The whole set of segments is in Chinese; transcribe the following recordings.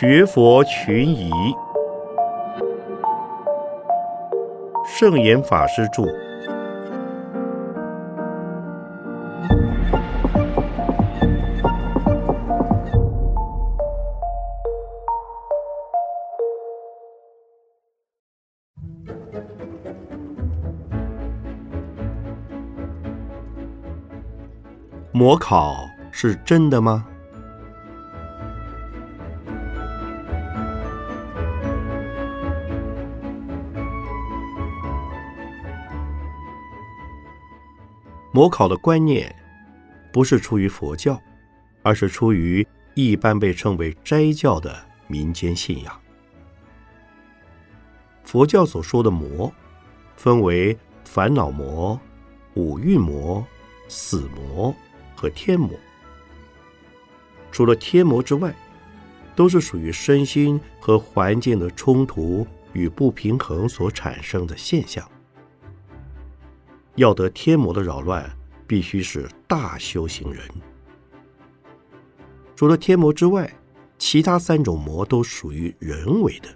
学佛群疑，圣严法师著。模考是真的吗？模考的观念不是出于佛教，而是出于一般被称为斋教的民间信仰。佛教所说的魔，分为烦恼魔、五蕴魔、死魔和天魔。除了天魔之外，都是属于身心和环境的冲突与不平衡所产生的现象。要得天魔的扰乱，必须是大修行人。除了天魔之外，其他三种魔都属于人为的。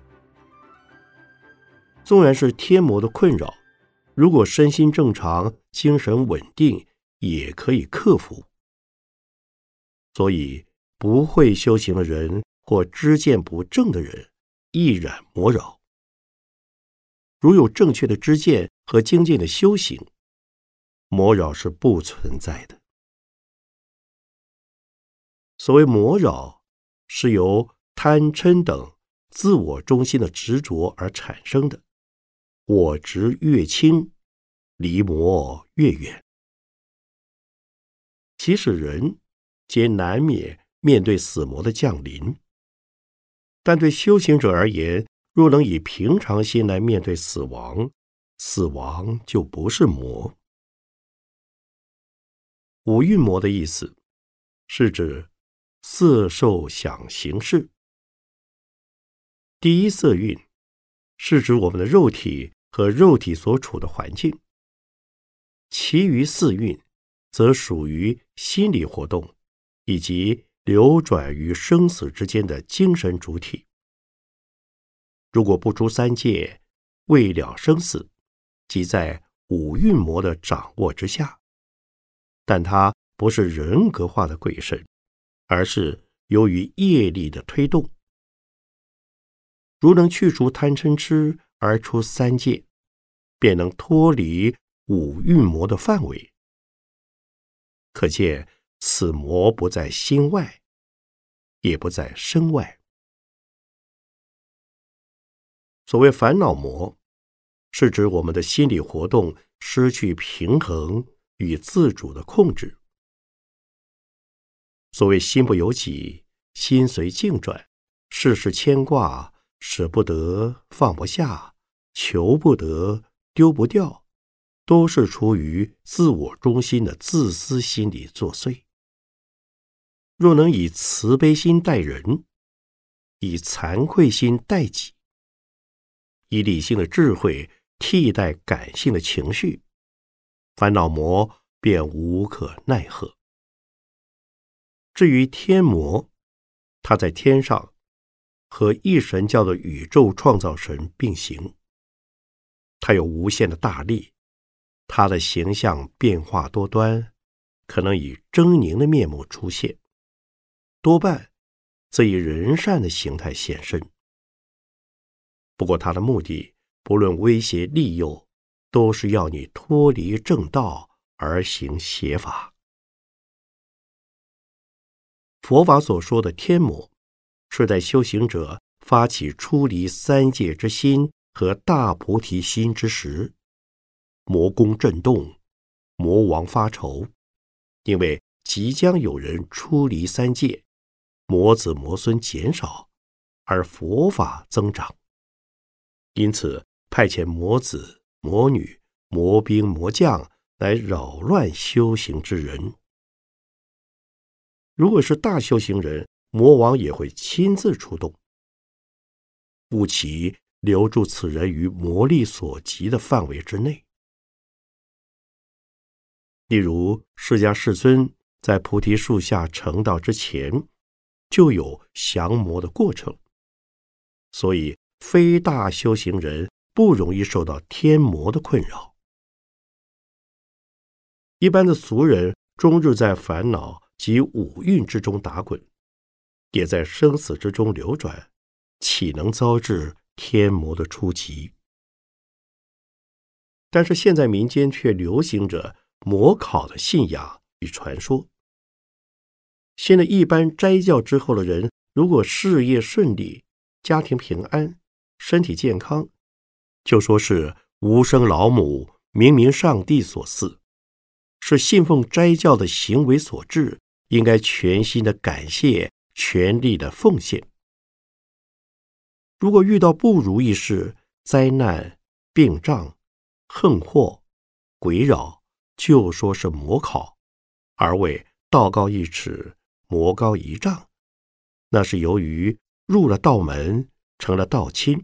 纵然是天魔的困扰，如果身心正常、精神稳定，也可以克服。所以，不会修行的人或知见不正的人，易染魔扰。如有正确的知见和精进的修行。魔扰是不存在的。所谓魔扰，是由贪嗔等自我中心的执着而产生的。我执越轻，离魔越远。其实人皆难免面对死魔的降临，但对修行者而言，若能以平常心来面对死亡，死亡就不是魔。五蕴魔的意思，是指色、受、想、行、识。第一色蕴是指我们的肉体和肉体所处的环境，其余四蕴则属于心理活动以及流转于生死之间的精神主体。如果不出三界，未了生死，即在五蕴魔的掌握之下。但它不是人格化的鬼神，而是由于业力的推动。如能去除贪嗔痴而出三界，便能脱离五蕴魔的范围。可见此魔不在心外，也不在身外。所谓烦恼魔，是指我们的心理活动失去平衡。与自主的控制。所谓心不由己，心随境转，事事牵挂，舍不得，放不下，求不得，丢不掉，都是出于自我中心的自私心理作祟。若能以慈悲心待人，以惭愧心待己，以理性的智慧替代感性的情绪。烦恼魔便无可奈何。至于天魔，他在天上和一神教的宇宙创造神并行，他有无限的大力，他的形象变化多端，可能以狰狞的面目出现，多半则以人善的形态现身。不过他的目的，不论威胁利诱。都是要你脱离正道而行邪法。佛法所说的天魔，是在修行者发起出离三界之心和大菩提心之时，魔宫震动，魔王发愁，因为即将有人出离三界，魔子魔孙减少，而佛法增长，因此派遣魔子。魔女、魔兵、魔将来扰乱修行之人。如果是大修行人，魔王也会亲自出动，不其留住此人于魔力所及的范围之内。例如，释迦世尊在菩提树下成道之前，就有降魔的过程，所以非大修行人不容易受到天魔的困扰。一般的俗人终日在烦恼及五蕴之中打滚，也在生死之中流转，岂能遭致天魔的出击？但是现在民间却流行着魔考的信仰与传说。现在一般斋教之后的人，如果事业顺利、家庭平安、身体健康，就说是无生老母、明明上帝所赐。是信奉斋教的行为所致，应该全心的感谢，全力的奉献。如果遇到不如意事、灾难、病障、横祸、鬼扰，就说是魔考，而为道高一尺，魔高一丈，那是由于入了道门，成了道亲，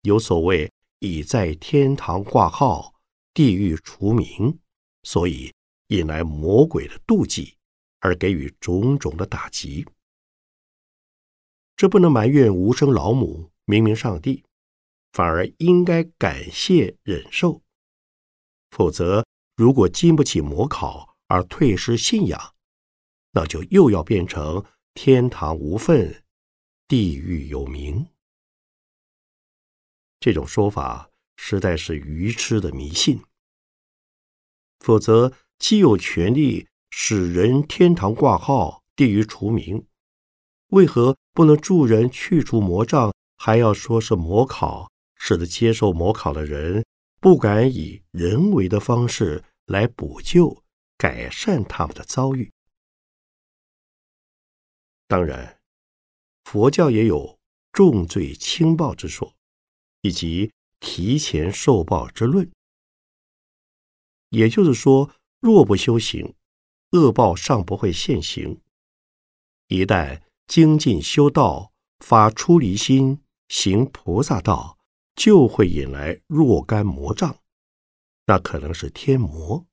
有所谓已在天堂挂号，地狱除名，所以。引来魔鬼的妒忌，而给予种种的打击。这不能埋怨无声老母、明明上帝，反而应该感谢忍受。否则，如果经不起魔考而退失信仰，那就又要变成天堂无份，地狱有名。这种说法实在是愚痴的迷信。否则。既有权利使人天堂挂号，地狱除名，为何不能助人去除魔障，还要说是魔考，使得接受魔考的人不敢以人为的方式来补救、改善他们的遭遇？当然，佛教也有重罪轻报之说，以及提前受报之论，也就是说。若不修行，恶报尚不会现行；一旦精进修道，发出离心，行菩萨道，就会引来若干魔障。那可能是天魔，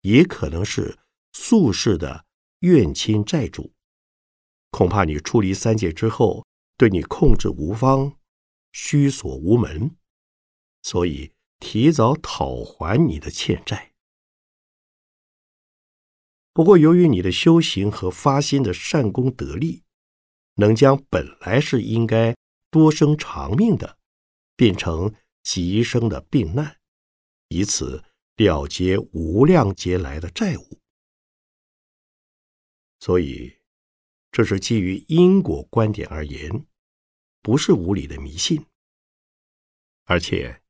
也可能是宿世的怨亲债主。恐怕你出离三界之后，对你控制无方，虚索无门，所以提早讨还你的欠债。不过，由于你的修行和发心的善功得力，能将本来是应该多生长命的，变成极生的病难，以此了结无量劫来的债务。所以，这是基于因果观点而言，不是无理的迷信。而且，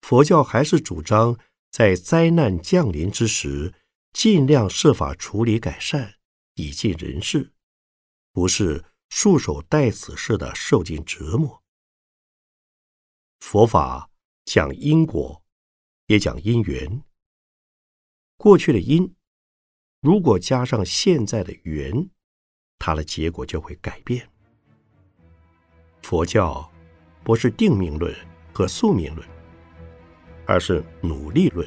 佛教还是主张在灾难降临之时。尽量设法处理改善，以尽人事，不是束手待死似的受尽折磨。佛法讲因果，也讲因缘。过去的因，如果加上现在的缘，它的结果就会改变。佛教不是定命论和宿命论，而是努力论。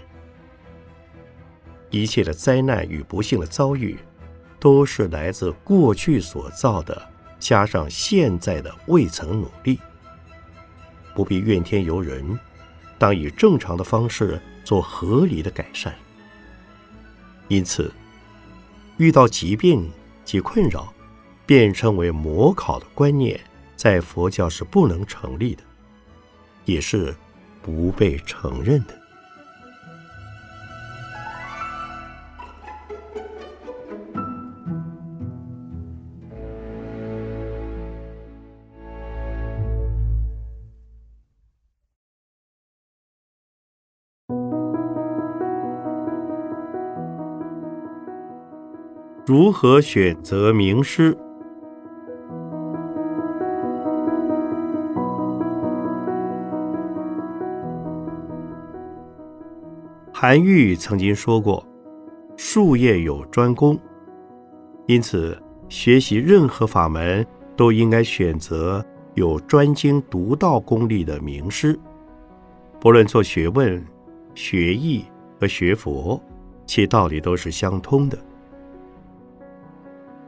一切的灾难与不幸的遭遇，都是来自过去所造的，加上现在的未曾努力。不必怨天尤人，当以正常的方式做合理的改善。因此，遇到疾病及困扰，便称为魔考的观念，在佛教是不能成立的，也是不被承认的。如何选择名师？韩愈曾经说过：“术业有专攻，因此学习任何法门都应该选择有专精独到功力的名师。不论做学问、学艺和学佛，其道理都是相通的。”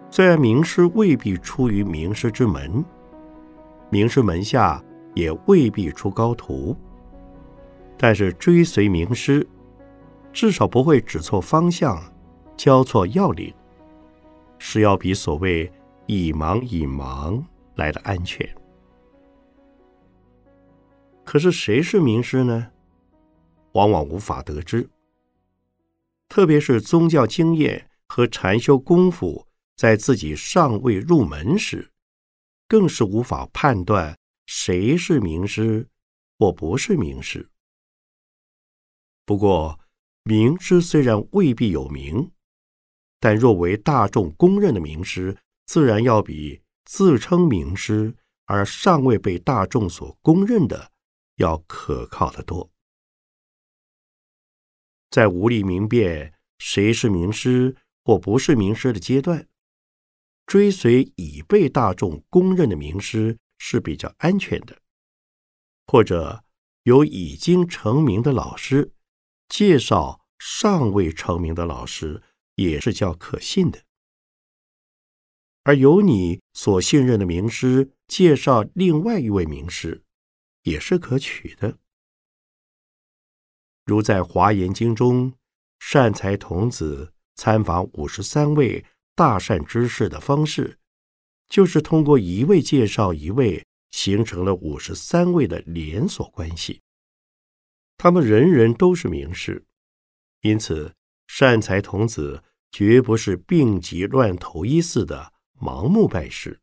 虽然名师未必出于名师之门，名师门下也未必出高徒。但是追随名师，至少不会指错方向，交错要领，是要比所谓以盲引盲来的安全。可是谁是名师呢？往往无法得知。特别是宗教经验和禅修功夫在自己尚未入门时，更是无法判断谁是名师或不是名师。不过，名师虽然未必有名，但若为大众公认的名师，自然要比自称名师而尚未被大众所公认的要可靠得多。在无力明辨谁是名师或不是名师的阶段，追随已被大众公认的名师是比较安全的，或者有已经成名的老师。介绍尚未成名的老师也是较可信的，而由你所信任的名师介绍另外一位名师，也是可取的。如在《华严经》中，善财童子参访五十三位大善之士的方式，就是通过一位介绍一位，形成了五十三位的连锁关系。他们人人都是名士，因此善财童子绝不是病急乱投医似的盲目拜师。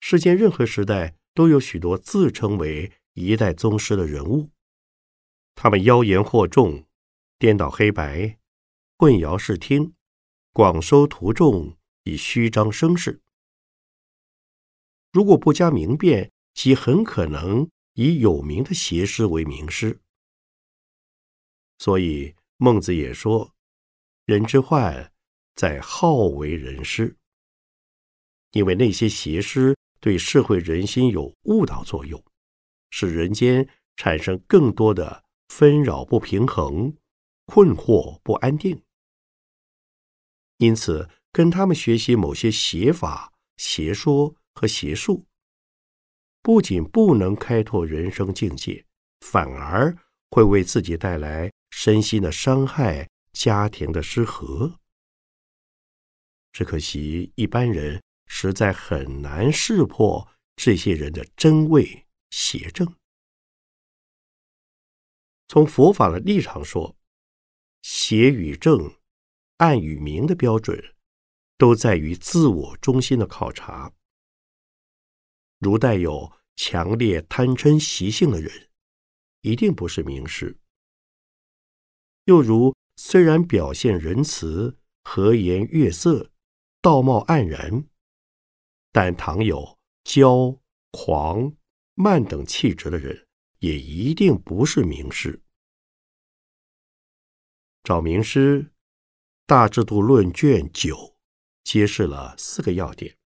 世间任何时代都有许多自称为一代宗师的人物，他们妖言惑众，颠倒黑白，混淆视听，广收徒众，以虚张声势。如果不加明辨，其很可能。以有名的邪师为名师，所以孟子也说：“人之患在好为人师。”因为那些邪师对社会人心有误导作用，使人间产生更多的纷扰不平衡、困惑不安定。因此，跟他们学习某些邪法、邪说和邪术。不仅不能开拓人生境界，反而会为自己带来身心的伤害、家庭的失和。只可惜一般人实在很难识破这些人的真伪邪正。从佛法的立场说，邪与正、暗与明的标准，都在于自我中心的考察。如带有强烈贪嗔习性的人，一定不是名士；又如虽然表现仁慈、和颜悦色、道貌岸然，但倘有骄、狂、慢等气质的人，也一定不是名士。找名师，《大制度论》卷九揭示了四个要点，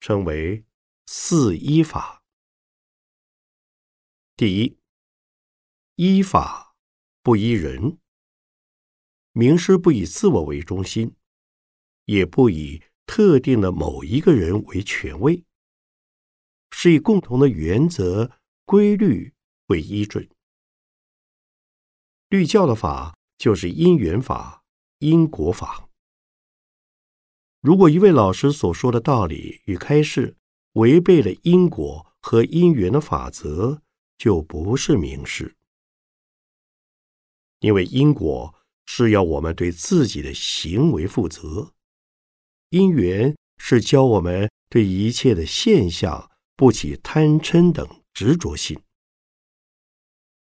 称为。四依法，第一，依法不依人。名师不以自我为中心，也不以特定的某一个人为权威，是以共同的原则规律为依准。律教的法就是因缘法、因果法。如果一位老师所说的道理与开示，违背了因果和因缘的法则，就不是名师。因为因果是要我们对自己的行为负责，因缘是教我们对一切的现象不起贪嗔等执着心。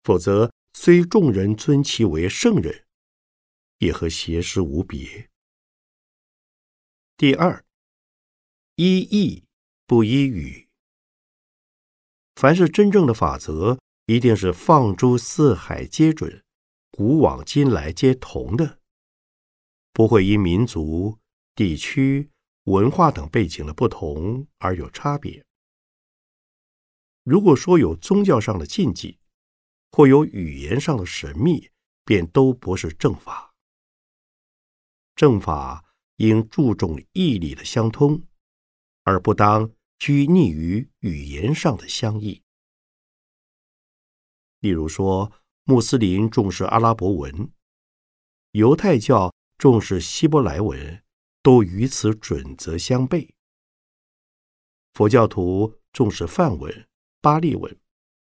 否则，虽众人尊其为圣人，也和邪师无别。第二，一义。不依语。凡是真正的法则，一定是放诸四海皆准，古往今来皆同的，不会因民族、地区、文化等背景的不同而有差别。如果说有宗教上的禁忌，或有语言上的神秘，便都不是正法。正法应注重义理的相通，而不当。拘泥于语言上的相异。例如说，穆斯林重视阿拉伯文，犹太教重视希伯来文，都与此准则相悖。佛教徒重视梵文、巴利文，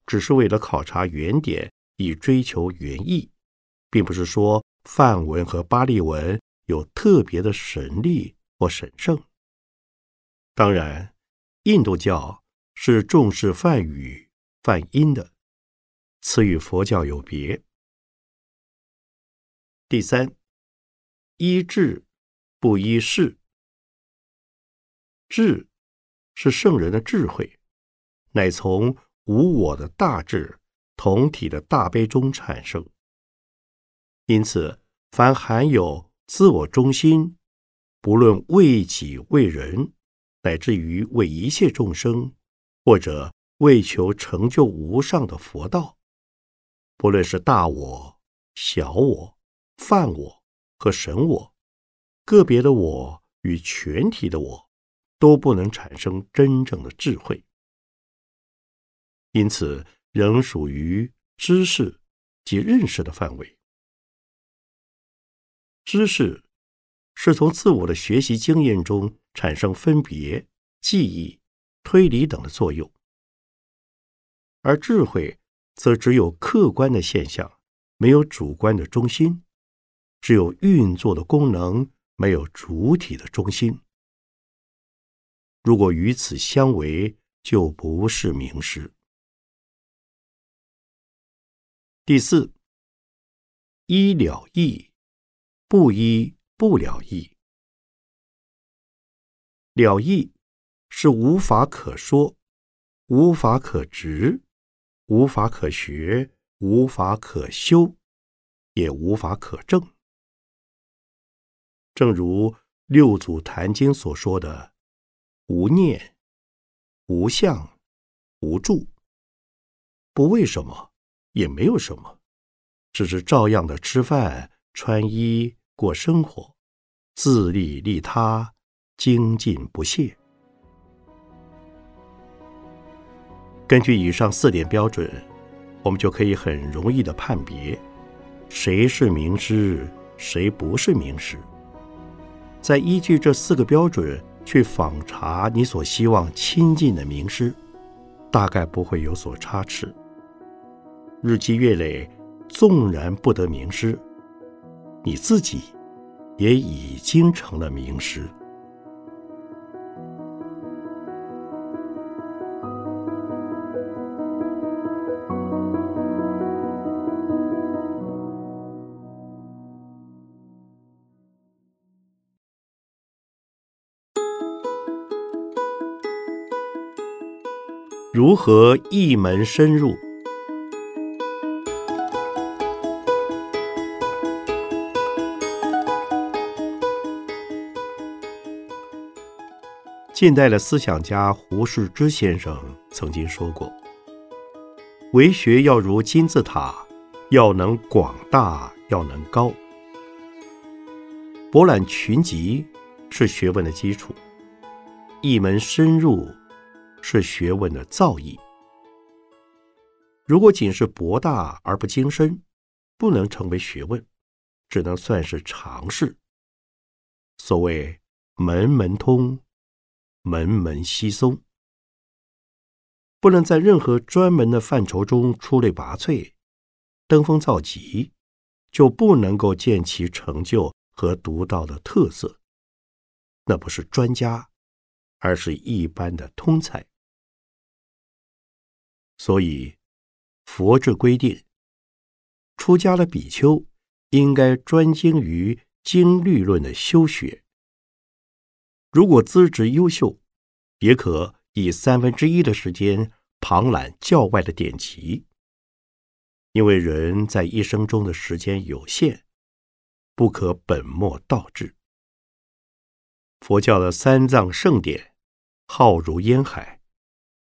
只是为了考察原点，以追求原意，并不是说梵文和巴利文有特别的神力或神圣。当然。印度教是重视梵语、梵音的，此与佛教有别。第三，依智不依事。智是圣人的智慧，乃从无我的大智、同体的大悲中产生。因此，凡含有自我中心，不论为己为人。乃至于为一切众生，或者为求成就无上的佛道，不论是大我、小我、泛我和神我，个别的我与全体的我，都不能产生真正的智慧，因此仍属于知识及认识的范围。知识是从自我的学习经验中。产生分别、记忆、推理等的作用，而智慧则只有客观的现象，没有主观的中心，只有运作的功能，没有主体的中心。如果与此相违，就不是名师。第四，医了义，不依不了义。了义是无法可说，无法可执，无法可学，无法可修，也无法可证。正如六祖坛经所说的：“无念、无相、无住，不为什么，也没有什么，只是照样的吃饭、穿衣、过生活，自利利他。”精进不懈。根据以上四点标准，我们就可以很容易的判别谁是名师，谁不是名师。再依据这四个标准去访查你所希望亲近的名师，大概不会有所差池。日积月累，纵然不得名师，你自己也已经成了名师。如何一门深入？近代的思想家胡适之先生曾经说过：“为学要如金字塔，要能广大，要能高。博览群集是学问的基础，一门深入。”是学问的造诣。如果仅是博大而不精深，不能成为学问，只能算是常识。所谓门门通，门门稀松，不能在任何专门的范畴中出类拔萃、登峰造极，就不能够见其成就和独到的特色。那不是专家，而是一般的通才。所以，佛制规定，出家的比丘应该专精于经律论的修学。如果资质优秀，也可以三分之一的时间旁览教外的典籍。因为人在一生中的时间有限，不可本末倒置。佛教的三藏圣典，浩如烟海。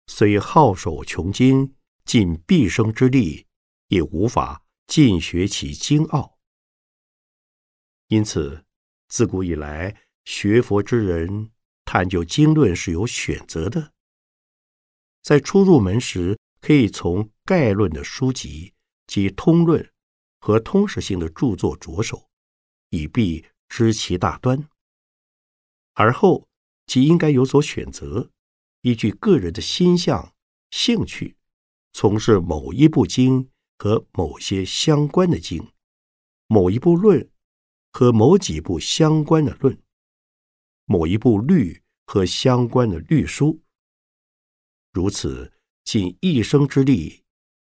虽好守穷经，尽毕生之力，也无法尽学其精奥。因此，自古以来，学佛之人探究经论是有选择的，在初入门时，可以从概论的书籍及通论和通识性的著作着手，以避知其大端。而后即应该有所选择，依据个人的心向、兴趣，从事某一部经和某些相关的经，某一部论和某几部相关的论，某一部律和相关的律书。如此尽一生之力，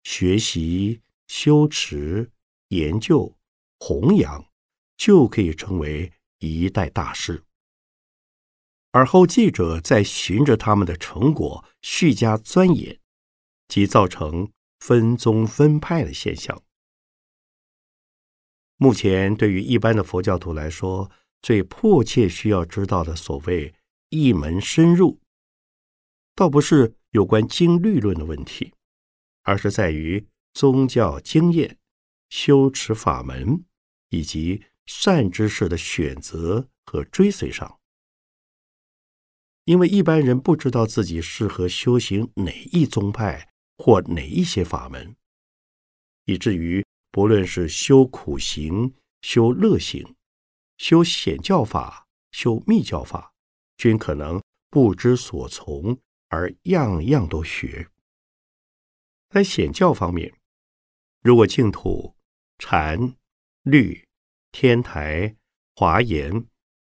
学习、修持、研究、弘扬，就可以成为一代大师。而后记者再循着他们的成果续加钻研，即造成分宗分派的现象。目前对于一般的佛教徒来说，最迫切需要知道的所谓一门深入，倒不是有关经律论的问题，而是在于宗教经验、修持法门以及善知识的选择和追随上。因为一般人不知道自己适合修行哪一宗派或哪一些法门，以至于不论是修苦行、修乐行、修显教法、修密教法，均可能不知所从，而样样都学。在显教方面，如果净土、禅、律、天台、华严、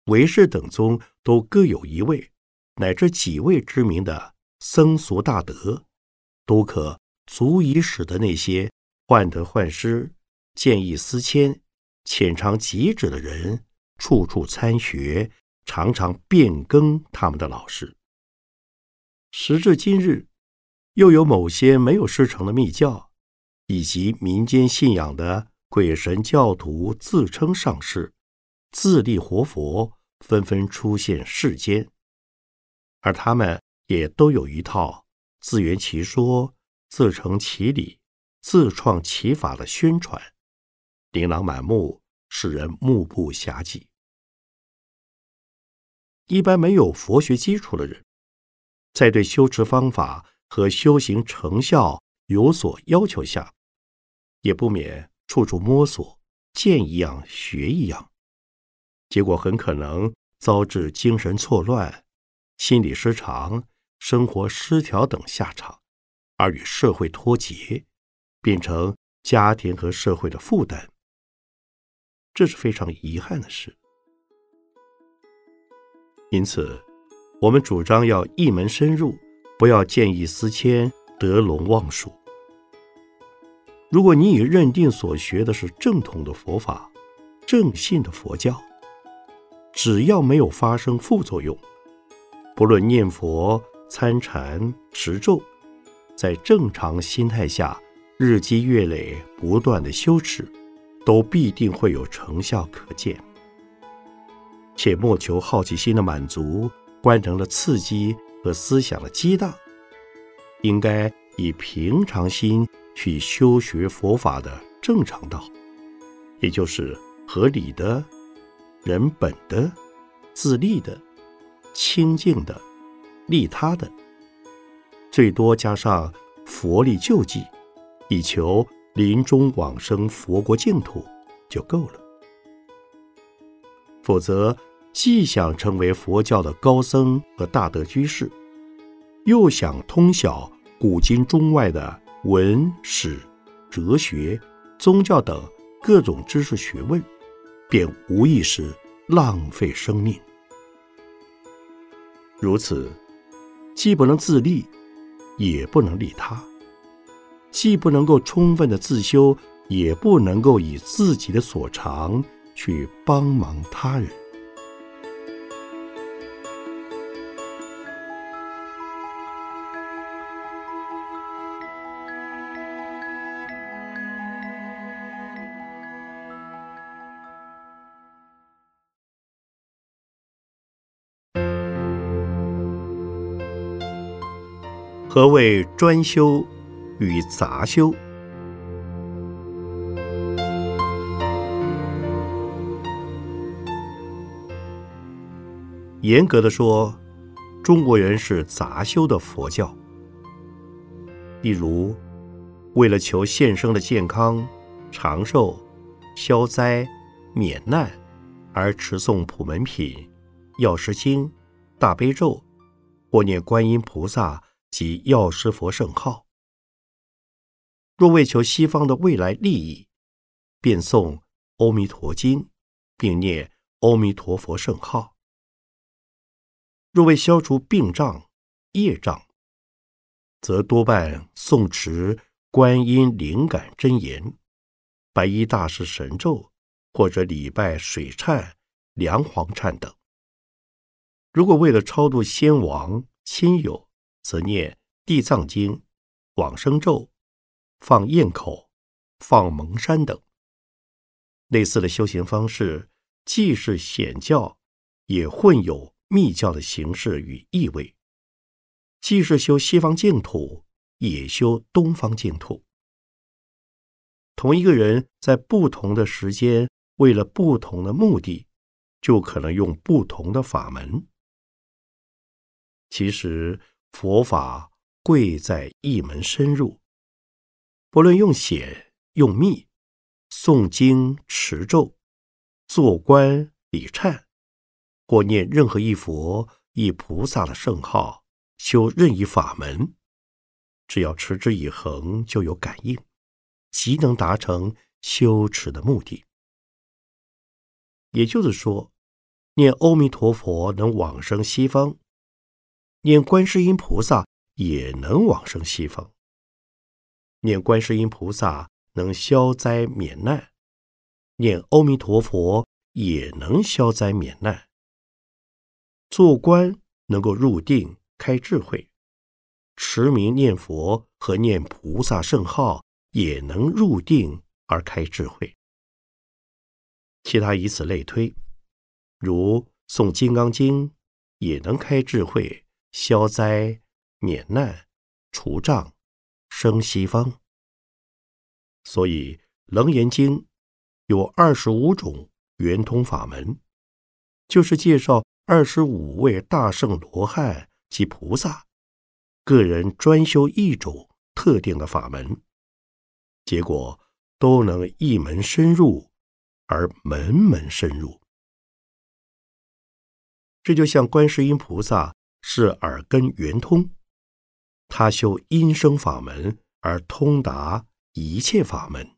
唯识等宗都各有一位。乃至几位知名的僧俗大德，都可足以使得那些患得患失、见异思迁、浅尝即止的人，处处参学，常常变更他们的老师。时至今日，又有某些没有师承的密教，以及民间信仰的鬼神教徒，自称上师，自立活佛，纷纷出现世间。而他们也都有一套自圆其说、自成其理、自创其法的宣传，琳琅满目，使人目不暇接。一般没有佛学基础的人，在对修持方法和修行成效有所要求下，也不免处处摸索，见一样学一样，结果很可能遭致精神错乱。心理失常、生活失调等下场，而与社会脱节，变成家庭和社会的负担，这是非常遗憾的事。因此，我们主张要一门深入，不要见异思迁、得陇望蜀。如果你已认定所学的是正统的佛法、正信的佛教，只要没有发生副作用。不论念佛、参禅、持咒，在正常心态下，日积月累，不断的修持，都必定会有成效可见。且莫求好奇心的满足、观能的刺激和思想的激荡，应该以平常心去修学佛法的正常道，也就是合理的、人本的、自立的。清净的、利他的，最多加上佛力救济，以求临终往生佛国净土就够了。否则，既想成为佛教的高僧和大德居士，又想通晓古今中外的文史、哲学、宗教等各种知识学问，便无疑是浪费生命。如此，既不能自立，也不能利他；既不能够充分的自修，也不能够以自己的所长去帮忙他人。何谓专修与杂修？严格的说，中国人是杂修的佛教，例如，为了求现生的健康、长寿、消灾、免难，而持诵普门品、药师经、大悲咒，或念观音菩萨及药师佛圣号。若为求西方的未来利益，便诵《阿弥陀经》，并念阿弥陀佛圣号。若为消除病障、业障，则多半诵持观音灵感真言、白衣大士神咒，或者礼拜水忏、梁皇忏等。如果为了超度先王亲友，则念地藏经、往生咒、放焰口、放蒙山等。类似的修行方式，既是显教，也混有密教的形式与意味。既是修西方净土，也修东方净土。同一个人在不同的时间，为了不同的目的，就可能用不同的法门。其实佛法贵在一门深入，不论用显用密，诵经持咒，做观礼忏，或念任何一佛一菩萨的圣号。修任意法门，只要持之以恒，就有感应，即能达成修持的目的。也就是说，念阿弥陀佛能往生西方，念观世音菩萨也能往生西方。念观世音菩萨能消灾免难，念阿弥陀佛也能消灾免难。做官能够入定。开智慧，持名念佛和念菩萨圣号也能入定而开智慧。其他以此类推，如诵《金刚经》也能开智慧、消灾、免难、除障、生西方。所以《楞严经》有二十五种圆通法门，就是介绍二十五位大圣罗汉。及菩萨，个人专修一种特定的法门，结果都能一门深入，而门门深入。这就像观世音菩萨是耳根圆通，他修音声法门而通达一切法门。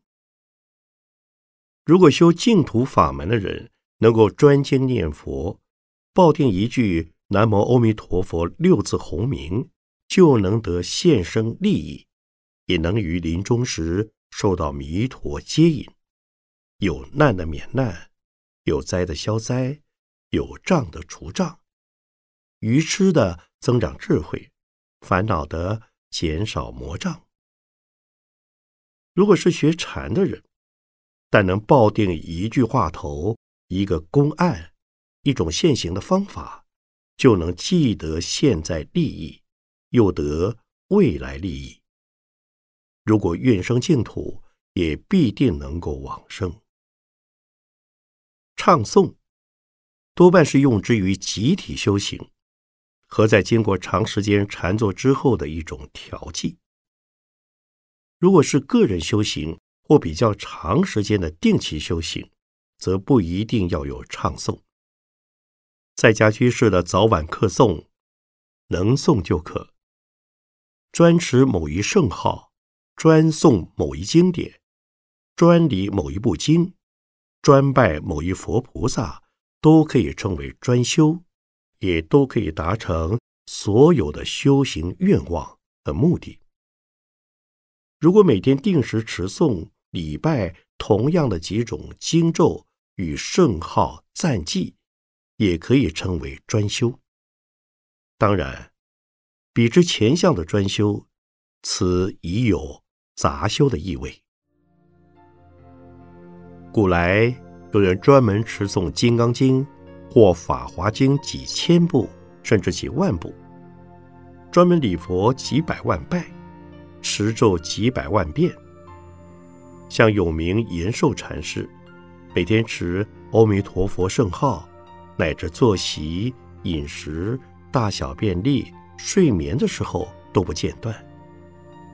如果修净土法门的人能够专精念佛，抱定一句。南无阿弥陀佛六字洪名，就能得现生利益，也能于临终时受到弥陀接引，有难的免难，有灾的消灾，有障的除障，愚痴的增长智慧，烦恼的减少魔障。如果是学禅的人，但能抱定一句话头，一个公案，一种现行的方法。就能既得现在利益，又得未来利益。如果愿生净土，也必定能够往生。唱诵多半是用之于集体修行，和在经过长时间禅坐之后的一种调剂。如果是个人修行或比较长时间的定期修行，则不一定要有唱诵。在家居士的早晚课诵，能诵就可。专持某一圣号，专诵某一经典，专理某一部经，专拜某一佛菩萨，都可以称为专修，也都可以达成所有的修行愿望和目的。如果每天定时持诵、礼拜同样的几种经咒与圣号赞记。也可以称为专修。当然，比之前项的专修，此已有杂修的意味。古来有人专门持诵《金刚经》或《法华经》几千部，甚至几万部；专门礼佛几百万拜，持咒几百万遍。像有名延寿禅师，每天持阿弥陀佛圣号。乃至坐席、饮食、大小便利、睡眠的时候都不间断。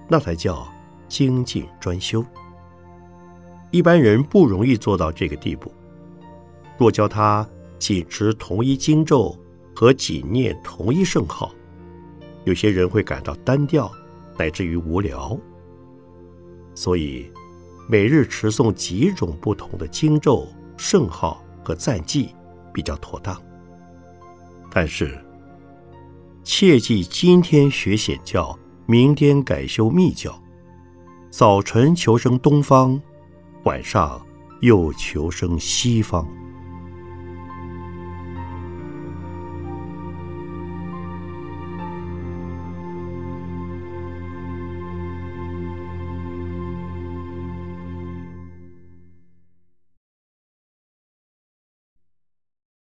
那才叫精进专修。一般人不容易做到这个地步。若教他仅持同一经咒和仅念同一圣号，有些人会感到单调，乃至于无聊。所以，每日持诵几种不同的经咒、圣号和赞记比较妥当。但是，切记今天学显教，明天改修密教，早晨求生东方，晚上又求生西方。